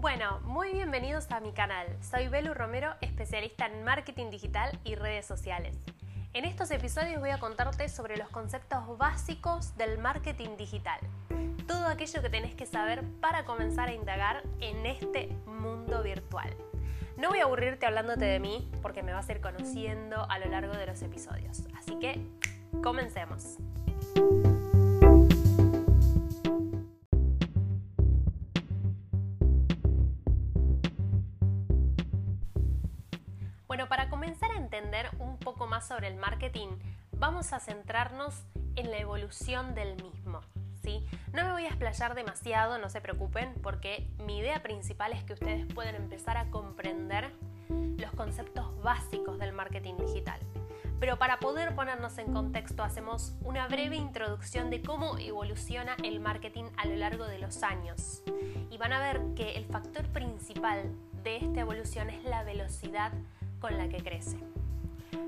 Bueno, muy bienvenidos a mi canal. Soy Belu Romero, especialista en marketing digital y redes sociales. En estos episodios voy a contarte sobre los conceptos básicos del marketing digital. Todo aquello que tenés que saber para comenzar a indagar en este mundo virtual. No voy a aburrirte hablándote de mí porque me vas a ir conociendo a lo largo de los episodios. Así que, comencemos. Sobre el marketing, vamos a centrarnos en la evolución del mismo. ¿sí? No me voy a explayar demasiado, no se preocupen, porque mi idea principal es que ustedes puedan empezar a comprender los conceptos básicos del marketing digital. Pero para poder ponernos en contexto hacemos una breve introducción de cómo evoluciona el marketing a lo largo de los años. Y van a ver que el factor principal de esta evolución es la velocidad con la que crece.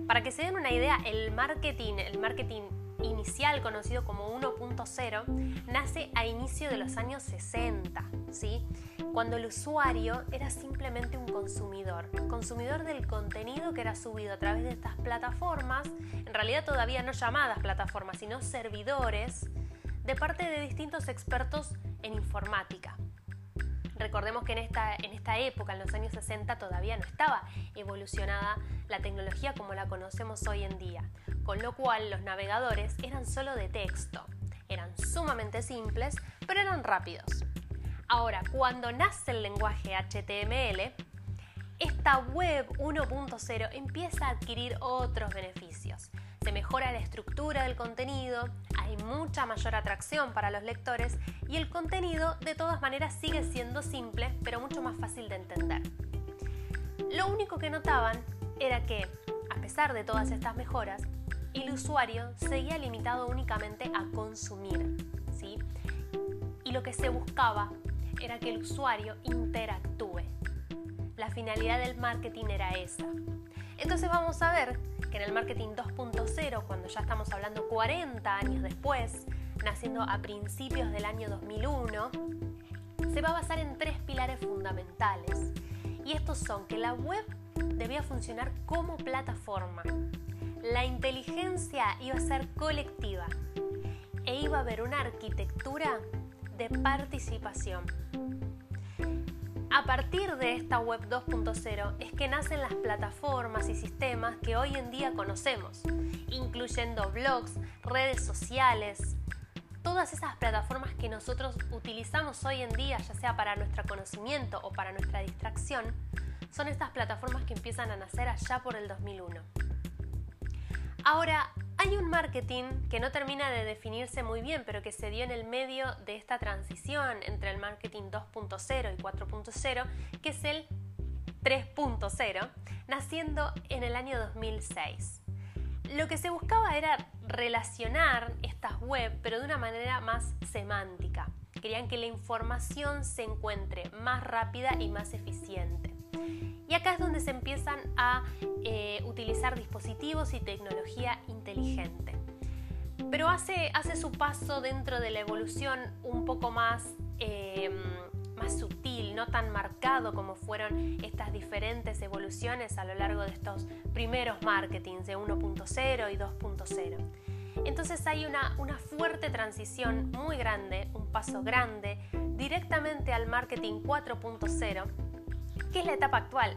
Para que se den una idea, el marketing, el marketing inicial conocido como 1.0 nace a inicio de los años 60, ¿sí? cuando el usuario era simplemente un consumidor, consumidor del contenido que era subido a través de estas plataformas, en realidad todavía no llamadas plataformas, sino servidores, de parte de distintos expertos en informática. Recordemos que en esta, en esta época, en los años 60, todavía no estaba evolucionada la tecnología como la conocemos hoy en día, con lo cual los navegadores eran solo de texto, eran sumamente simples, pero eran rápidos. Ahora, cuando nace el lenguaje HTML, esta web 1.0 empieza a adquirir otros beneficios. Se mejora la estructura del contenido, hay mucha mayor atracción para los lectores y el contenido de todas maneras sigue siendo simple, pero mucho más fácil de entender. Lo único que notaban era que, a pesar de todas estas mejoras, el usuario seguía limitado únicamente a consumir, ¿sí? Y lo que se buscaba era que el usuario interactúe. La finalidad del marketing era esa. Entonces vamos a ver que en el marketing 2.0, cuando ya estamos hablando 40 años después, naciendo a principios del año 2001, se va a basar en tres pilares fundamentales. Y estos son que la web debía funcionar como plataforma, la inteligencia iba a ser colectiva e iba a haber una arquitectura de participación. A partir de esta web 2.0 es que nacen las plataformas y sistemas que hoy en día conocemos, incluyendo blogs, redes sociales, todas esas plataformas que nosotros utilizamos hoy en día, ya sea para nuestro conocimiento o para nuestra distracción, son estas plataformas que empiezan a nacer allá por el 2001. Ahora, hay un marketing que no termina de definirse muy bien, pero que se dio en el medio de esta transición entre el marketing 2.0 y 4.0, que es el 3.0, naciendo en el año 2006. Lo que se buscaba era relacionar estas web, pero de una manera más semántica. Querían que la información se encuentre más rápida y más eficiente. Y acá es donde se empiezan a eh, utilizar dispositivos y tecnología inteligente. Pero hace, hace su paso dentro de la evolución un poco más, em, más sutil, no tan marcado como fueron estas diferentes evoluciones a lo largo de estos primeros marketings de 1.0 y 2.0. Entonces hay una, una fuerte transición muy grande, un paso grande, directamente al marketing 4.0 que es la etapa actual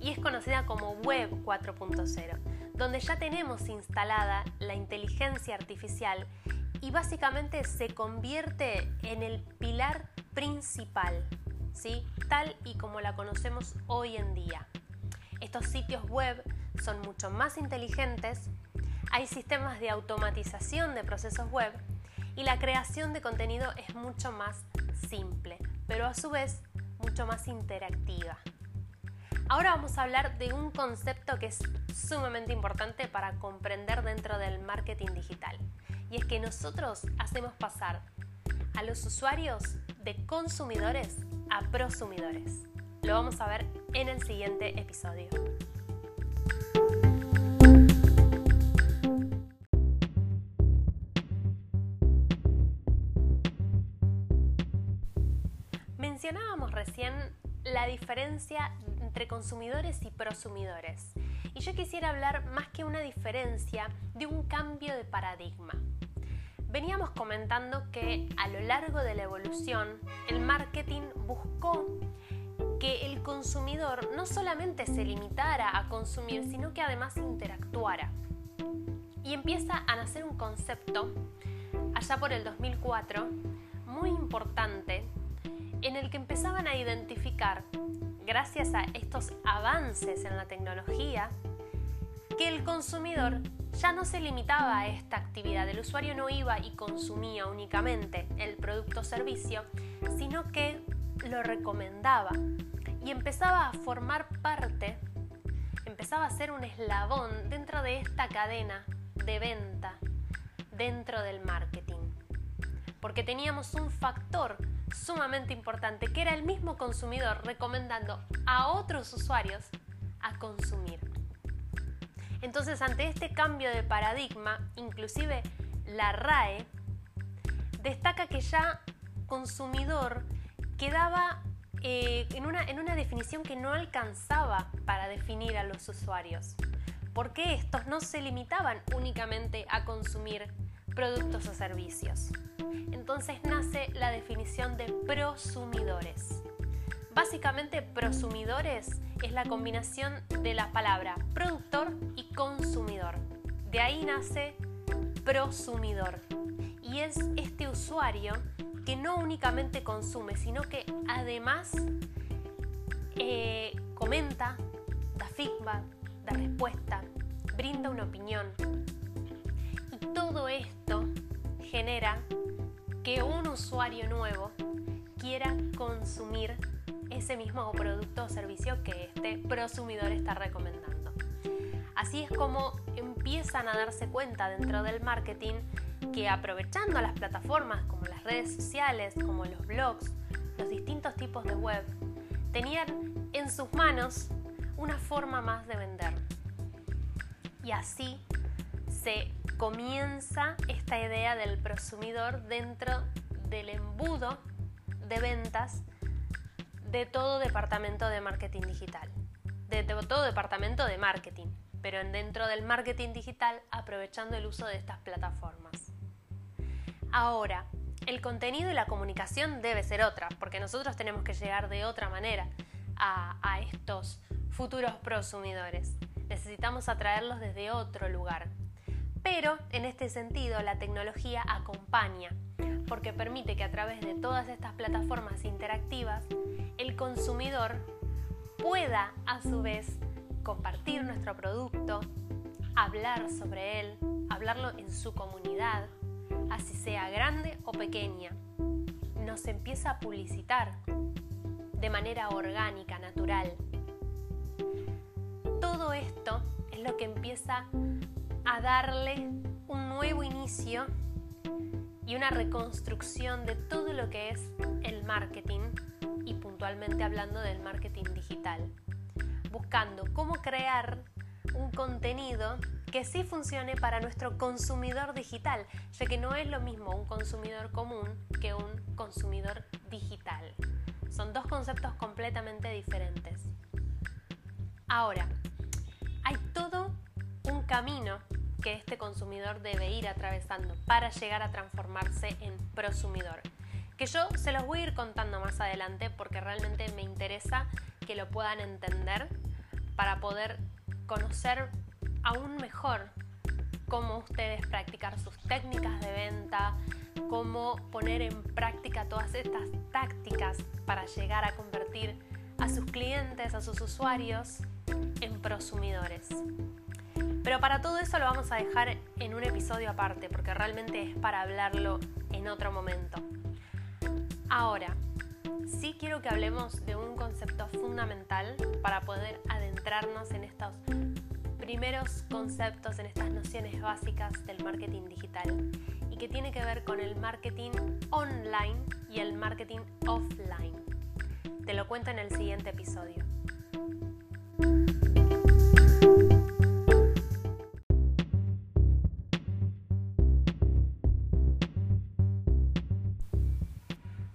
y es conocida como Web 4.0, donde ya tenemos instalada la inteligencia artificial y básicamente se convierte en el pilar principal, ¿sí? tal y como la conocemos hoy en día. Estos sitios web son mucho más inteligentes, hay sistemas de automatización de procesos web y la creación de contenido es mucho más simple, pero a su vez mucho más interactiva. Ahora vamos a hablar de un concepto que es sumamente importante para comprender dentro del marketing digital. Y es que nosotros hacemos pasar a los usuarios de consumidores a prosumidores. Lo vamos a ver en el siguiente episodio. Mencionábamos recién la diferencia entre consumidores y prosumidores. Y yo quisiera hablar más que una diferencia de un cambio de paradigma. Veníamos comentando que a lo largo de la evolución el marketing buscó que el consumidor no solamente se limitara a consumir, sino que además interactuara. Y empieza a nacer un concepto, allá por el 2004, muy importante, en el que empezaban a identificar, gracias a estos avances en la tecnología, que el consumidor ya no se limitaba a esta actividad, el usuario no iba y consumía únicamente el producto o servicio, sino que lo recomendaba y empezaba a formar parte, empezaba a ser un eslabón dentro de esta cadena de venta, dentro del marketing. Porque teníamos un factor sumamente importante que era el mismo consumidor recomendando a otros usuarios a consumir. Entonces, ante este cambio de paradigma, inclusive la RAE destaca que ya consumidor quedaba eh, en, una, en una definición que no alcanzaba para definir a los usuarios, porque estos no se limitaban únicamente a consumir productos o servicios. Entonces nace la definición de prosumidores. Básicamente, prosumidores es la combinación de la palabra productor y consumidor. De ahí nace prosumidor. Y es este usuario que no únicamente consume, sino que además eh, comenta, da feedback, da respuesta, brinda una opinión. Todo esto genera que un usuario nuevo quiera consumir ese mismo producto o servicio que este prosumidor está recomendando. Así es como empiezan a darse cuenta dentro del marketing que aprovechando las plataformas como las redes sociales, como los blogs, los distintos tipos de web, tenían en sus manos una forma más de vender. Y así se comienza esta idea del prosumidor dentro del embudo de ventas de todo departamento de marketing digital, de todo departamento de marketing, pero dentro del marketing digital aprovechando el uso de estas plataformas. Ahora, el contenido y la comunicación debe ser otra, porque nosotros tenemos que llegar de otra manera a, a estos futuros prosumidores. Necesitamos atraerlos desde otro lugar. Pero en este sentido la tecnología acompaña porque permite que a través de todas estas plataformas interactivas el consumidor pueda a su vez compartir nuestro producto, hablar sobre él, hablarlo en su comunidad, así sea grande o pequeña. Nos empieza a publicitar de manera orgánica, natural. Todo esto es lo que empieza a darle un nuevo inicio y una reconstrucción de todo lo que es el marketing y puntualmente hablando del marketing digital, buscando cómo crear un contenido que sí funcione para nuestro consumidor digital, ya que no es lo mismo un consumidor común que un consumidor digital. Son dos conceptos completamente diferentes. Ahora, hay todo un camino que este consumidor debe ir atravesando para llegar a transformarse en prosumidor. Que yo se los voy a ir contando más adelante porque realmente me interesa que lo puedan entender para poder conocer aún mejor cómo ustedes practicar sus técnicas de venta, cómo poner en práctica todas estas tácticas para llegar a convertir a sus clientes, a sus usuarios en prosumidores. Pero para todo eso lo vamos a dejar en un episodio aparte, porque realmente es para hablarlo en otro momento. Ahora, sí quiero que hablemos de un concepto fundamental para poder adentrarnos en estos primeros conceptos, en estas nociones básicas del marketing digital y que tiene que ver con el marketing online y el marketing offline. Te lo cuento en el siguiente episodio.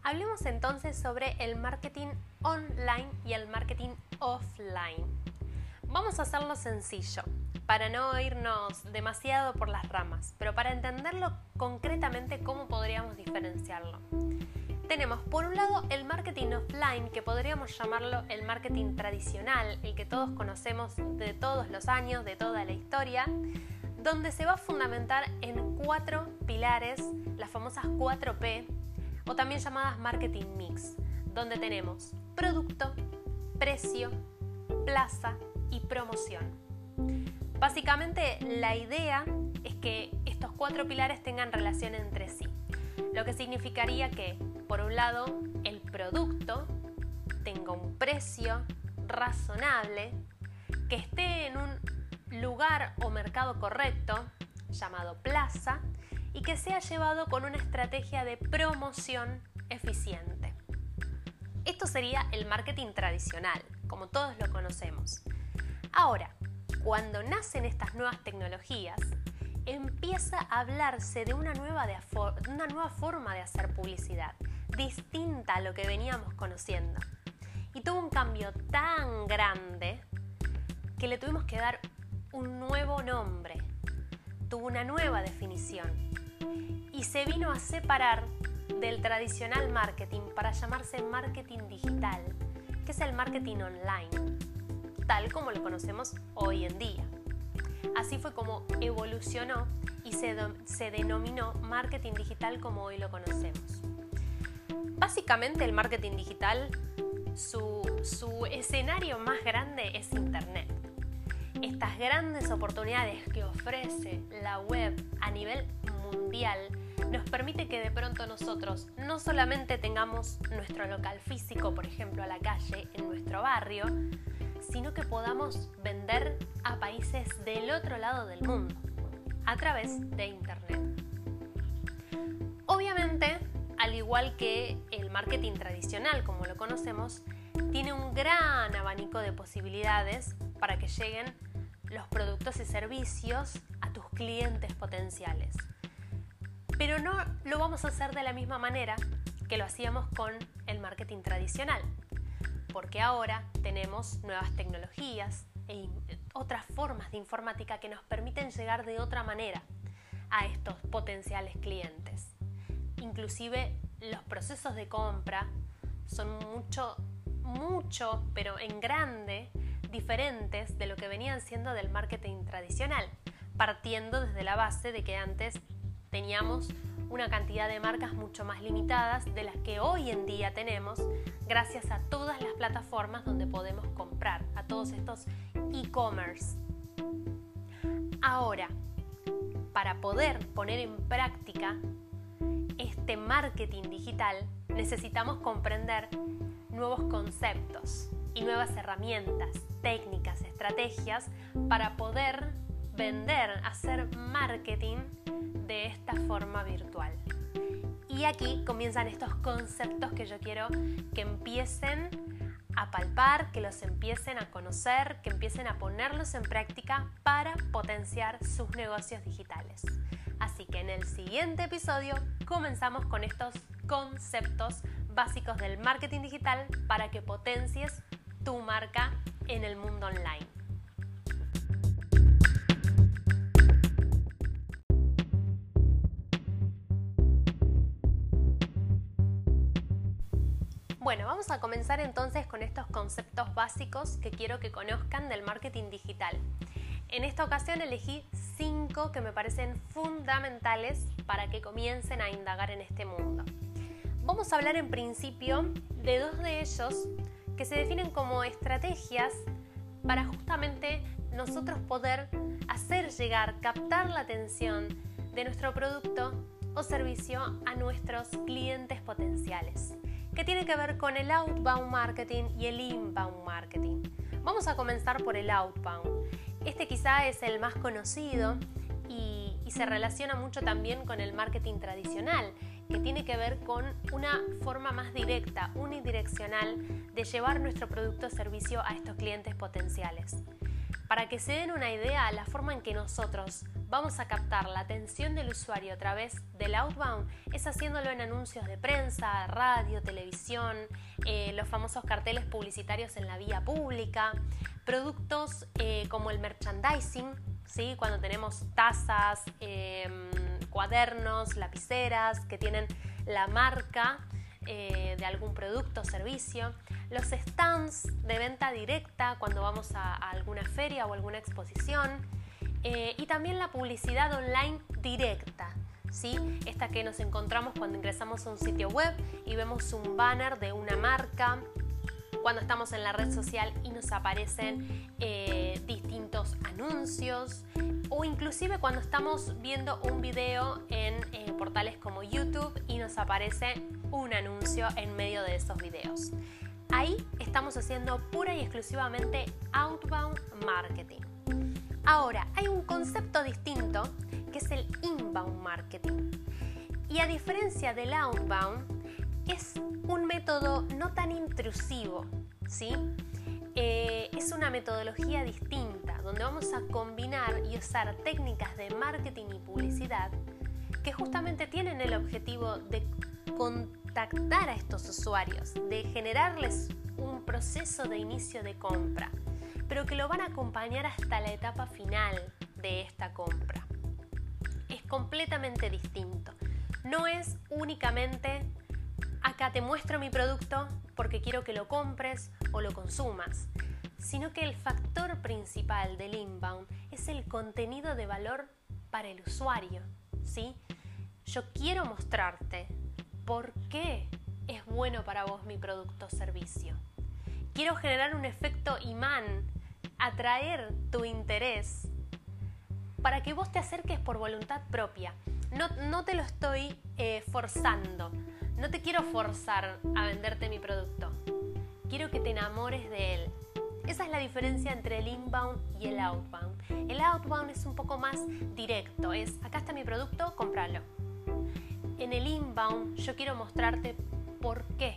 Hablemos entonces sobre el marketing online y el marketing offline. Vamos a hacerlo sencillo, para no irnos demasiado por las ramas, pero para entenderlo concretamente cómo podríamos diferenciarlo. Tenemos por un lado el marketing offline, que podríamos llamarlo el marketing tradicional, el que todos conocemos de todos los años, de toda la historia, donde se va a fundamentar en cuatro pilares, las famosas 4P, o también llamadas marketing mix, donde tenemos producto, precio, plaza y promoción. Básicamente la idea es que estos cuatro pilares tengan relación entre sí, lo que significaría que, por un lado, el producto tenga un precio razonable, que esté en un lugar o mercado correcto, llamado plaza, y que sea llevado con una estrategia de promoción eficiente. Esto sería el marketing tradicional, como todos lo conocemos. Ahora, cuando nacen estas nuevas tecnologías, empieza a hablarse de una nueva, de una nueva forma de hacer publicidad, distinta a lo que veníamos conociendo. Y tuvo un cambio tan grande que le tuvimos que dar un nuevo nombre, tuvo una nueva definición y se vino a separar del tradicional marketing para llamarse marketing digital, que es el marketing online, tal como lo conocemos hoy en día. Así fue como evolucionó y se, se denominó marketing digital como hoy lo conocemos. Básicamente el marketing digital, su, su escenario más grande es Internet estas grandes oportunidades que ofrece la web a nivel mundial nos permite que de pronto nosotros no solamente tengamos nuestro local físico, por ejemplo, a la calle, en nuestro barrio, sino que podamos vender a países del otro lado del mundo a través de Internet. Obviamente, al igual que el marketing tradicional como lo conocemos, tiene un gran abanico de posibilidades para que lleguen los productos y servicios a tus clientes potenciales. Pero no lo vamos a hacer de la misma manera que lo hacíamos con el marketing tradicional, porque ahora tenemos nuevas tecnologías e otras formas de informática que nos permiten llegar de otra manera a estos potenciales clientes. Inclusive los procesos de compra son mucho, mucho, pero en grande, diferentes de lo que venían siendo del marketing tradicional, partiendo desde la base de que antes teníamos una cantidad de marcas mucho más limitadas de las que hoy en día tenemos gracias a todas las plataformas donde podemos comprar, a todos estos e-commerce. Ahora, para poder poner en práctica este marketing digital, necesitamos comprender nuevos conceptos y nuevas herramientas, técnicas, estrategias para poder vender, hacer marketing de esta forma virtual. Y aquí comienzan estos conceptos que yo quiero que empiecen a palpar, que los empiecen a conocer, que empiecen a ponerlos en práctica para potenciar sus negocios digitales. Así que en el siguiente episodio comenzamos con estos conceptos básicos del marketing digital para que potencies tu marca en el mundo online. Bueno, vamos a comenzar entonces con estos conceptos básicos que quiero que conozcan del marketing digital. En esta ocasión elegí cinco que me parecen fundamentales para que comiencen a indagar en este mundo. Vamos a hablar en principio de dos de ellos que se definen como estrategias para justamente nosotros poder hacer llegar, captar la atención de nuestro producto o servicio a nuestros clientes potenciales, que tiene que ver con el outbound marketing y el inbound marketing. Vamos a comenzar por el outbound. Este quizá es el más conocido y, se relaciona mucho también con el marketing tradicional, que tiene que ver con una forma más directa, unidireccional de llevar nuestro producto o servicio a estos clientes potenciales. Para que se den una idea, la forma en que nosotros vamos a captar la atención del usuario a través del outbound. Es haciéndolo en anuncios de prensa, radio, televisión, eh, los famosos carteles publicitarios en la vía pública, productos eh, como el merchandising, ¿sí? cuando tenemos tazas, em, cuadernos, lapiceras que tienen la marca eh, de algún producto o servicio, los stands de venta directa cuando vamos a, alguna feria o alguna exposición eh, y también la publicidad online directa. ¿Sí? Esta que nos encontramos cuando ingresamos a un sitio web y vemos un banner de una marca, cuando estamos en la red social y nos aparecen eh, distintos anuncios o inclusive cuando estamos viendo un video en portales como YouTube y nos aparece un anuncio en medio de esos videos. Ahí estamos haciendo pura y exclusivamente outbound marketing. Ahora, hay un concepto distinto que es el inbound marketing. Y a diferencia del outbound, es un método no tan intrusivo, ¿sí? Eh, es una metodología distinta, donde vamos a combinar y usar técnicas de marketing y publicidad que justamente tienen el objetivo de contactar a estos usuarios, de generarles un proceso de inicio de compra, pero que lo van a acompañar hasta la etapa final de esta compra. Es completamente distinto. No es únicamente acá te muestro mi producto porque quiero que lo compres o lo consumas, sino que el factor principal del inbound es el contenido de valor para el usuario, ¿sí? Yo quiero mostrarte por qué es bueno para vos mi producto o servicio. Quiero generar un efecto imán, atraer tu interés para que vos te acerques por voluntad propia. No, no te lo estoy eh, forzando. No te quiero forzar a venderte mi producto. Quiero que te enamores de él. Esa es la diferencia entre el inbound y el outbound. El outbound es un poco más directo. Es, acá está mi producto, cómpralo en el inbound yo quiero mostrarte por qué,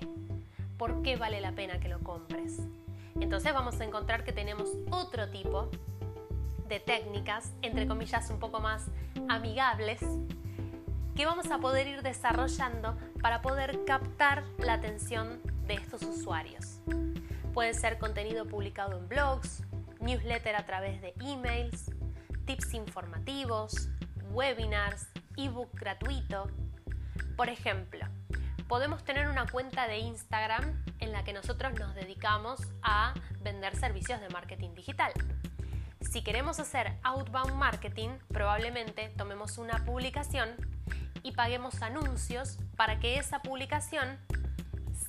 por qué vale la pena que lo compres. Entonces vamos a encontrar que tenemos otro tipo de técnicas, entre comillas un poco más amigables, que vamos a poder ir desarrollando para poder captar la atención de estos usuarios. Puede ser contenido publicado en blogs, newsletter a través de emails, tips informativos, webinars, ebook gratuito, por ejemplo, podemos tener una cuenta de Instagram en la que nosotros nos dedicamos a vender servicios de marketing digital. Si queremos hacer outbound marketing, probablemente tomemos una publicación y paguemos anuncios para que esa publicación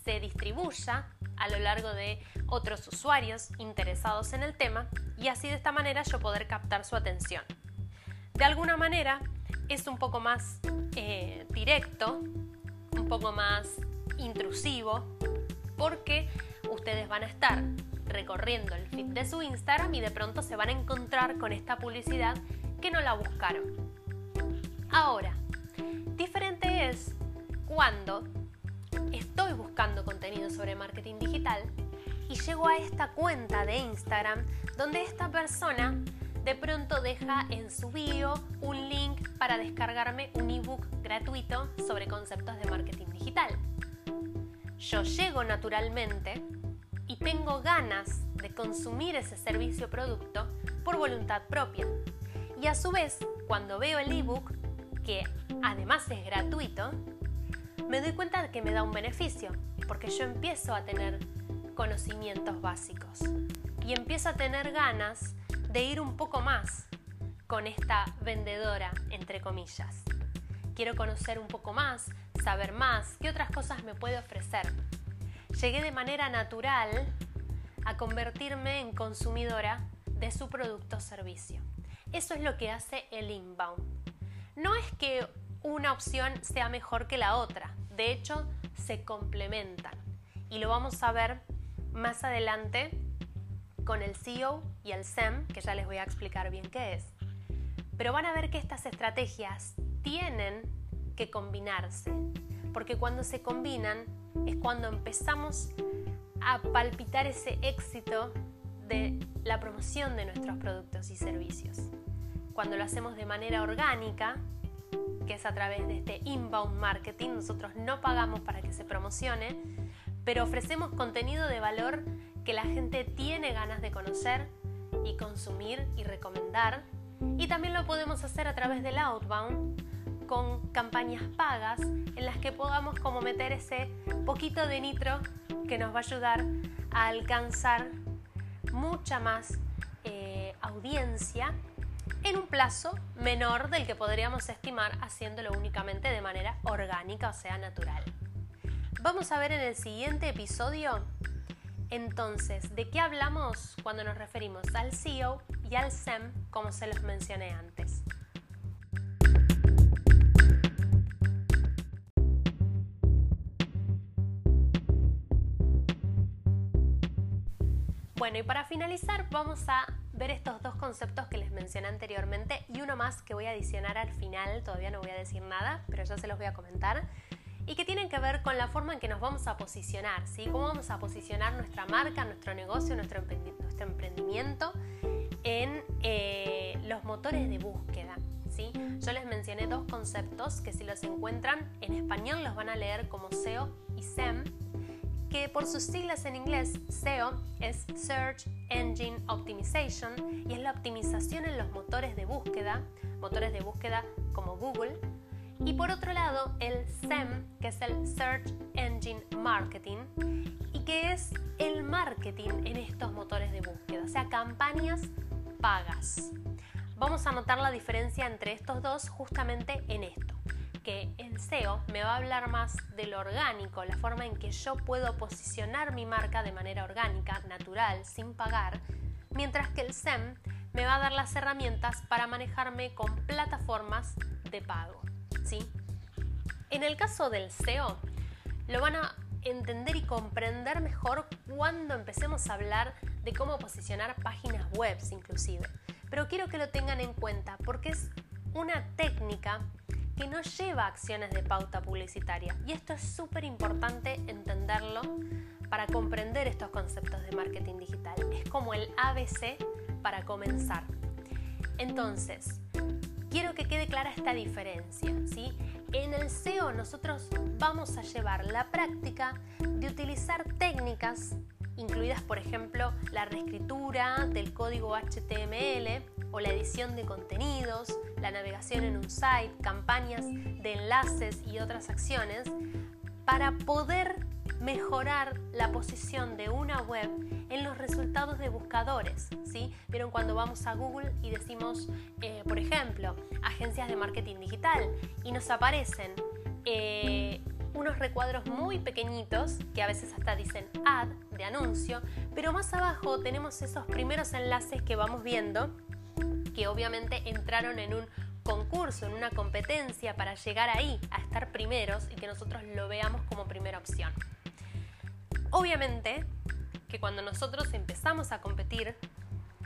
se distribuya a lo largo de otros usuarios interesados en el tema y así de esta manera yo poder captar su atención. De alguna manera es un poco más eh, directo, un poco más intrusivo, porque ustedes van a estar recorriendo el feed de su Instagram y de pronto se van a encontrar con esta publicidad que no la buscaron. Ahora, diferente es cuando estoy buscando contenido sobre marketing digital y llego a esta cuenta de Instagram donde esta persona de pronto deja en su bio un link para descargarme un ebook gratuito sobre conceptos de marketing digital. Yo llego naturalmente y tengo ganas de consumir ese servicio o producto por voluntad propia. Y a su vez, cuando veo el ebook, que además es gratuito, me doy cuenta de que me da un beneficio, porque yo empiezo a tener conocimientos básicos y empiezo a tener ganas de ir un poco más con esta vendedora, entre comillas. Quiero conocer un poco más, saber más, qué otras cosas me puede ofrecer. Llegué de manera natural a convertirme en consumidora de su producto o servicio. Eso es lo que hace el inbound. No es que una opción sea mejor que la otra, de hecho se complementan y lo vamos a ver más adelante con el CEO y el SEM, que ya les voy a explicar bien qué es. Pero van a ver que estas estrategias tienen que combinarse, porque cuando se combinan es cuando empezamos a palpitar ese éxito de la promoción de nuestros productos y servicios. Cuando lo hacemos de manera orgánica, que es a través de este inbound marketing, nosotros no pagamos para que se promocione, pero ofrecemos contenido de valor que la gente tiene ganas de conocer y consumir y recomendar. Y también lo podemos hacer a través del outbound con campañas pagas en las que podamos como meter ese poquito de nitro que nos va a ayudar a alcanzar mucha más eh, audiencia en un plazo menor del que podríamos estimar haciéndolo únicamente de manera orgánica, o sea, natural. Vamos a ver en el siguiente episodio entonces, ¿de qué hablamos cuando nos referimos al SEO y al SEM como se los mencioné antes? Bueno, y para finalizar vamos a ver estos dos conceptos que les mencioné anteriormente y uno más que voy a adicionar al final, todavía no voy a decir nada, pero ya se los voy a comentar, y que tienen que ver con la forma en que nos vamos a posicionar, ¿sí? Cómo vamos a posicionar nuestra marca, nuestro negocio, nuestro, emprendimiento en eh, los motores de búsqueda. ¿sí? Yo les mencioné dos conceptos que si los encuentran en español los van a leer como SEO y SEM que por sus siglas en inglés, SEO es Search Engine Optimization y es la optimización en los motores de búsqueda, motores de búsqueda como Google. Y por otro lado, el SEM, que es el Search Engine Marketing, y que es el marketing en estos motores de búsqueda, o sea, campañas pagas. Vamos a notar la diferencia entre estos dos justamente en esto que el SEO me va a hablar más de lo orgánico, la forma en que yo puedo posicionar mi marca de manera orgánica, natural, sin pagar, mientras que el SEM me va a dar las herramientas para manejarme con plataformas de pago. ¿Sí? En el caso del SEO, lo van a entender y comprender mejor cuando empecemos a hablar de cómo posicionar páginas web inclusive. Pero quiero que lo tengan en cuenta porque es una técnica que no lleva acciones de pauta publicitaria. Y esto es súper importante entenderlo para comprender estos conceptos de marketing digital. Es como el ABC para comenzar. Entonces, quiero que quede clara esta diferencia. ¿sí? En el SEO nosotros vamos a llevar la práctica de utilizar técnicas incluidas por ejemplo la reescritura del código HTML o la edición de contenidos, la navegación en un site, campañas de enlaces y otras acciones para poder mejorar la posición de una web en los resultados de buscadores. ¿sí? Vieron cuando vamos a Google y decimos, eh, por ejemplo, agencias de marketing digital y nos aparecen eh, unos recuadros muy pequeñitos que a veces hasta dicen ad de anuncio, pero más abajo tenemos esos primeros enlaces que vamos viendo que obviamente entraron en un concurso, en una competencia para llegar ahí, a estar primeros y que nosotros lo veamos como primera opción. Obviamente que cuando nosotros empezamos a competir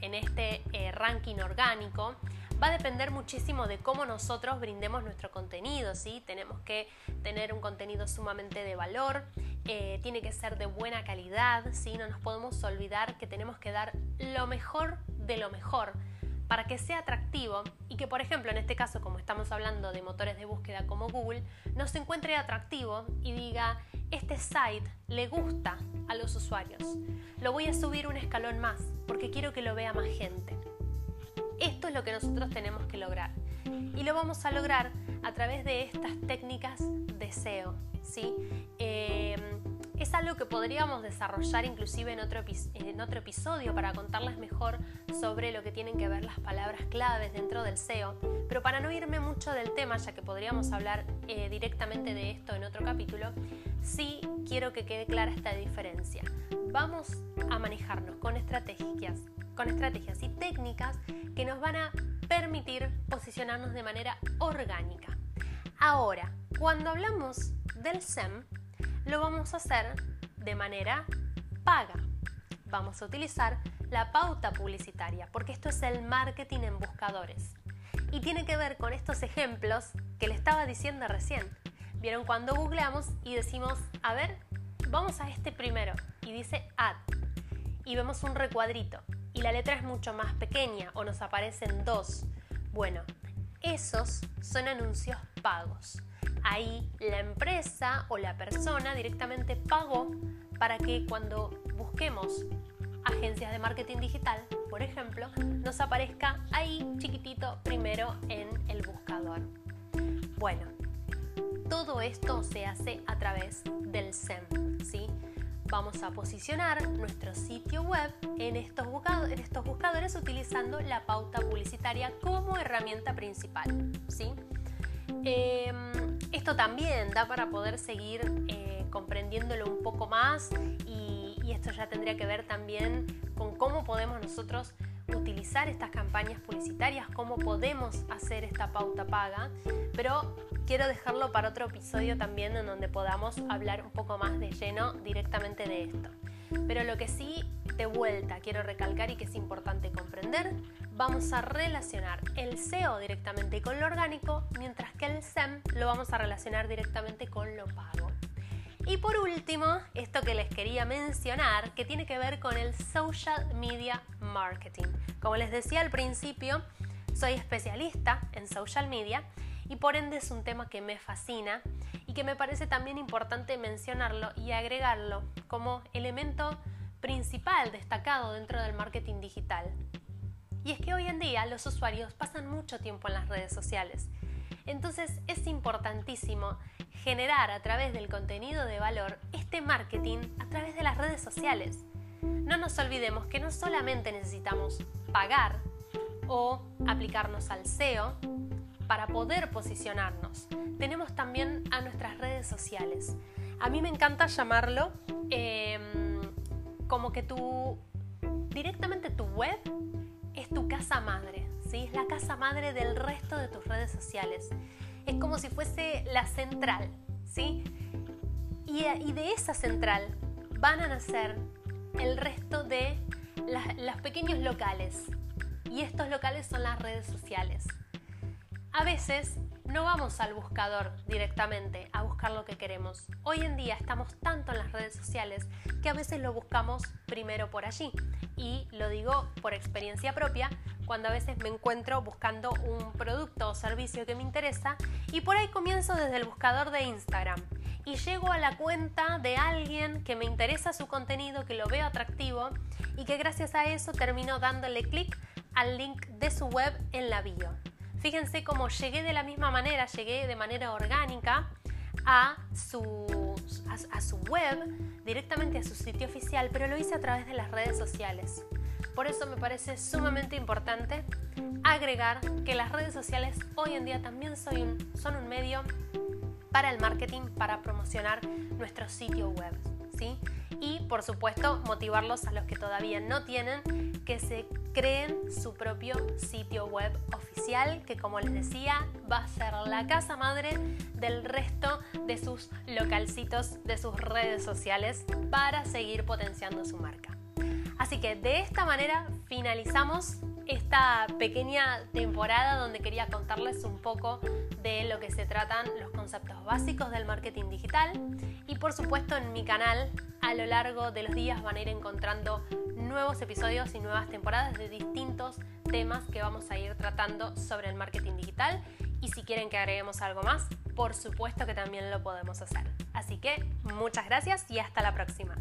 en este eh, ranking orgánico, va a depender muchísimo de cómo nosotros brindemos nuestro contenido, ¿sí? Tenemos que tener un contenido sumamente de valor, eh, tiene que ser de buena calidad, ¿sí? No nos podemos olvidar que tenemos que dar lo mejor de lo mejor para que sea atractivo y que, por ejemplo, en este caso, como estamos hablando de motores de búsqueda como Google, nos encuentre atractivo y diga, este site le gusta a los usuarios, lo voy a subir un escalón más porque quiero que lo vea más gente. Esto es lo que nosotros tenemos que lograr y lo vamos a lograr a través de estas técnicas de SEO. ¿sí? Eh, es algo que podríamos desarrollar inclusive en otro, episodio para contarles mejor sobre lo que tienen que ver las palabras claves dentro del SEO, pero para no irme mucho del tema, ya que podríamos hablar eh, directamente de esto en otro capítulo, sí quiero que quede clara esta diferencia. Vamos a manejarnos con estrategias, con estrategias y técnicas que nos van a permitir posicionarnos de manera orgánica. Ahora, cuando hablamos del SEM, lo vamos a hacer de manera paga. Vamos a utilizar la pauta publicitaria, porque esto es el marketing en buscadores. Y tiene que ver con estos ejemplos que le estaba diciendo recién. Vieron cuando googleamos y decimos, a ver, vamos a este primero, y dice ad, y vemos un recuadrito. y la letra es mucho más pequeña o nos aparecen dos. Bueno, esos son anuncios pagos. Ahí la empresa o la persona directamente pagó para que cuando busquemos agencias de marketing digital, por ejemplo, nos aparezca ahí chiquitito primero en el buscador. Bueno, todo esto se hace a través del SEM. Vamos a posicionar nuestro sitio web en estos, buscadores, utilizando la pauta publicitaria como herramienta principal, ¿sí? Em, esto también da para poder seguir eh, comprendiéndolo un poco más y esto ya tendría que ver también con cómo podemos nosotros utilizar estas campañas publicitarias, cómo podemos hacer esta pauta paga, pero quiero dejarlo para otro episodio también en donde podamos hablar un poco más de lleno directamente de esto. Pero lo que sí, de vuelta, quiero recalcar y que es importante comprender, vamos a relacionar el SEO directamente con lo orgánico, mientras que el SEM lo vamos a relacionar directamente con lo pago. Y por último, esto que les quería mencionar, que tiene que ver con el social media marketing. Como les decía al principio, soy especialista en social media y por ende es un tema que me fascina y que me parece también importante mencionarlo y agregarlo como elemento principal destacado dentro del marketing digital. Y es que hoy en día los usuarios pasan mucho tiempo en las redes sociales. Entonces es importantísimo generar a través del contenido de valor este marketing a través de las redes sociales. No nos olvidemos que no solamente necesitamos pagar o aplicarnos al SEO para poder posicionarnos, tenemos también a nuestras redes sociales. A mí me encanta llamarlo em, como que tu directamente tu web es tu casa madre, ¿sí? es la casa madre del resto de tus redes sociales es como si fuese la central, ¿sí? Y, de esa central van a nacer el resto de los pequeños locales. Y estos locales son las redes sociales. A veces no vamos al buscador directamente a buscar lo que queremos. Hoy en día estamos tanto en las redes sociales que a veces lo buscamos primero por allí. Y lo digo por experiencia propia, cuando a veces me encuentro buscando un producto o servicio que me interesa y por ahí comienzo desde el buscador de Instagram y llego a la cuenta de alguien que me interesa su contenido, que lo veo atractivo y que gracias a eso termino dándole clic al link de su web en la bio. Fíjense cómo llegué de la misma manera, llegué de manera orgánica a su, a, su web, directamente a su sitio oficial, pero lo hice a través de las redes sociales. Por eso me parece sumamente importante agregar que las redes sociales hoy en día también son un medio para el marketing, para promocionar nuestro sitio web. ¿sí? Y por supuesto motivarlos a los que todavía no tienen que se creen su propio sitio web oficial que como les decía va a ser la casa madre del resto de sus localcitos, de sus redes sociales para seguir potenciando su marca. Así que de esta manera finalizamos esta pequeña temporada donde quería contarles un poco de lo que se tratan los conceptos básicos del marketing digital y por supuesto en mi canal a lo largo de los días van a ir encontrando nuevos episodios y nuevas temporadas de distintos temas que vamos a ir tratando sobre el marketing digital y si quieren que agreguemos algo más, por supuesto que también lo podemos hacer. Así que muchas gracias y hasta la próxima.